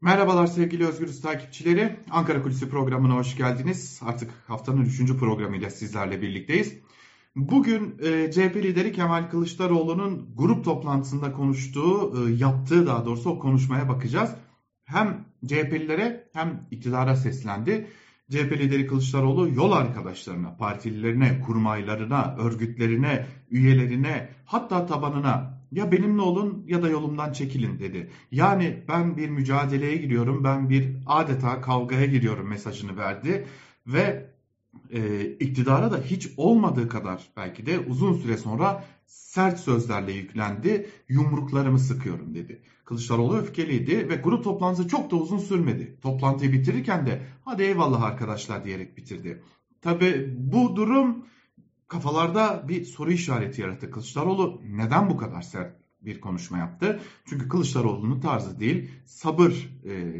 Merhabalar sevgili Özgürüz takipçileri. Ankara Kulisi programına hoş geldiniz. Artık haftanın 3. programıyla sizlerle birlikteyiz. Bugün e, CHP lideri Kemal Kılıçdaroğlu'nun grup toplantısında konuştuğu, e, yaptığı daha doğrusu o konuşmaya bakacağız. Hem CHP'lilere hem iktidara seslendi. CHP lideri Kılıçdaroğlu yol arkadaşlarına, partililerine, kurmaylarına, örgütlerine, üyelerine hatta tabanına ya benimle olun ya da yolumdan çekilin dedi. Yani ben bir mücadeleye giriyorum, ben bir adeta kavgaya giriyorum mesajını verdi ve e, iktidara da hiç olmadığı kadar belki de uzun süre sonra sert sözlerle yüklendi. Yumruklarımı sıkıyorum dedi. Kılıçdaroğlu öfkeliydi ve grup toplantısı çok da uzun sürmedi. Toplantıyı bitirirken de hadi eyvallah arkadaşlar diyerek bitirdi. Tabi bu durum kafalarda bir soru işareti yarattı. Kılıçdaroğlu neden bu kadar sert bir konuşma yaptı? Çünkü Kılıçdaroğlu'nun tarzı değil sabır e,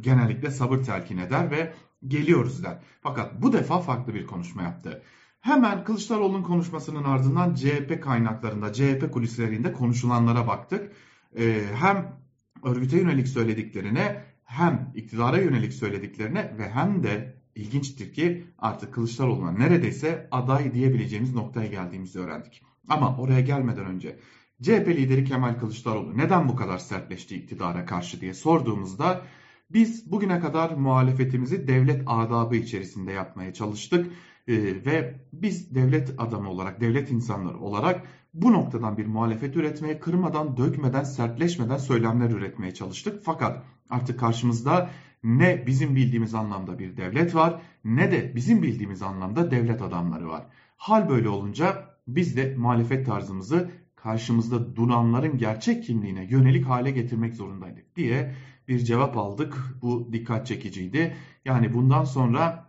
genellikle sabır telkin eder ve geliyoruz der. Fakat bu defa farklı bir konuşma yaptı. Hemen Kılıçdaroğlu'nun konuşmasının ardından CHP kaynaklarında, CHP kulislerinde konuşulanlara baktık. Ee, hem örgüte yönelik söylediklerine hem iktidara yönelik söylediklerine ve hem de ilginçtir ki artık Kılıçdaroğlu'na neredeyse aday diyebileceğimiz noktaya geldiğimizi öğrendik. Ama oraya gelmeden önce CHP lideri Kemal Kılıçdaroğlu neden bu kadar sertleşti iktidara karşı diye sorduğumuzda biz bugüne kadar muhalefetimizi devlet adabı içerisinde yapmaya çalıştık ee, ve biz devlet adamı olarak, devlet insanları olarak bu noktadan bir muhalefet üretmeye, kırmadan, dökmeden, sertleşmeden söylemler üretmeye çalıştık. Fakat artık karşımızda ne bizim bildiğimiz anlamda bir devlet var ne de bizim bildiğimiz anlamda devlet adamları var. Hal böyle olunca biz de muhalefet tarzımızı karşımızda duranların gerçek kimliğine yönelik hale getirmek zorundaydık diye bir cevap aldık. Bu dikkat çekiciydi. Yani bundan sonra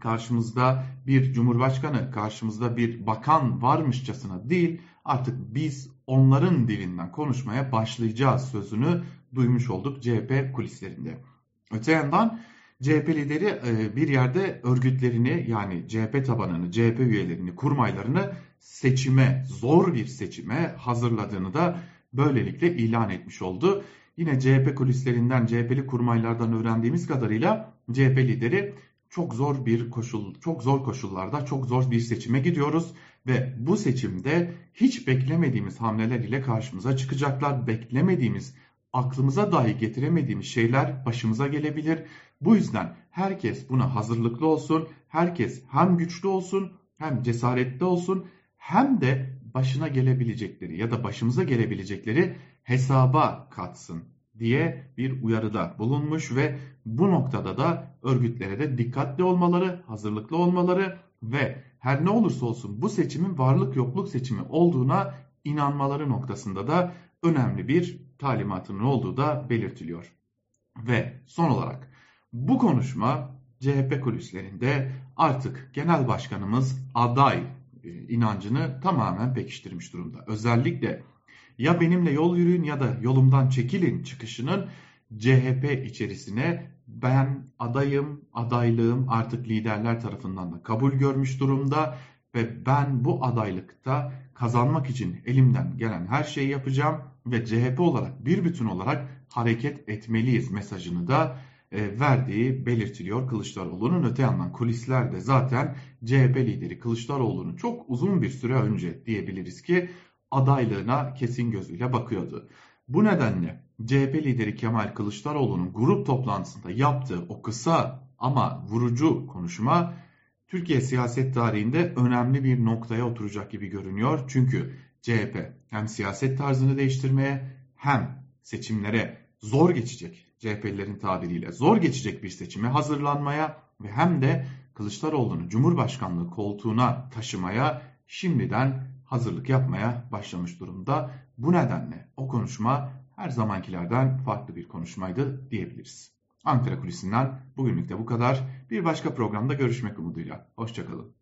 karşımızda bir cumhurbaşkanı, karşımızda bir bakan varmışçasına değil, artık biz onların dilinden konuşmaya başlayacağız sözünü duymuş olduk CHP kulislerinde. Öte yandan CHP lideri e, bir yerde örgütlerini yani CHP tabanını, CHP üyelerini, kurmaylarını seçime, zor bir seçime hazırladığını da böylelikle ilan etmiş oldu. Yine CHP kulislerinden, CHP'li kurmaylardan öğrendiğimiz kadarıyla CHP lideri çok zor bir koşul, çok zor koşullarda çok zor bir seçime gidiyoruz ve bu seçimde hiç beklemediğimiz hamleler ile karşımıza çıkacaklar. Beklemediğimiz, aklımıza dahi getiremediğimiz şeyler başımıza gelebilir. Bu yüzden herkes buna hazırlıklı olsun. Herkes hem güçlü olsun, hem cesaretli olsun, hem de başına gelebilecekleri ya da başımıza gelebilecekleri hesaba katsın diye bir uyarıda bulunmuş ve bu noktada da örgütlere de dikkatli olmaları, hazırlıklı olmaları ve her ne olursa olsun bu seçimin varlık yokluk seçimi olduğuna inanmaları noktasında da önemli bir talimatının olduğu da belirtiliyor. Ve son olarak bu konuşma CHP kulislerinde artık genel başkanımız aday e, inancını tamamen pekiştirmiş durumda. Özellikle ya benimle yol yürüyün ya da yolumdan çekilin çıkışının CHP içerisine ben adayım, adaylığım artık liderler tarafından da kabul görmüş durumda ve ben bu adaylıkta kazanmak için elimden gelen her şeyi yapacağım ve CHP olarak bir bütün olarak hareket etmeliyiz mesajını da e, verdiği belirtiliyor Kılıçdaroğlu'nun. Öte yandan kulislerde zaten CHP lideri Kılıçdaroğlu'nu çok uzun bir süre önce diyebiliriz ki adaylığına kesin gözüyle bakıyordu. Bu nedenle CHP lideri Kemal Kılıçdaroğlu'nun grup toplantısında yaptığı o kısa ama vurucu konuşma Türkiye siyaset tarihinde önemli bir noktaya oturacak gibi görünüyor. Çünkü CHP hem siyaset tarzını değiştirmeye hem seçimlere zor geçecek CHP'lilerin tabiriyle zor geçecek bir seçime hazırlanmaya ve hem de Kılıçdaroğlu'nu Cumhurbaşkanlığı koltuğuna taşımaya şimdiden hazırlık yapmaya başlamış durumda. Bu nedenle o konuşma her zamankilerden farklı bir konuşmaydı diyebiliriz. Ankara Kulisi'nden bugünlük de bu kadar. Bir başka programda görüşmek umuduyla. Hoşçakalın.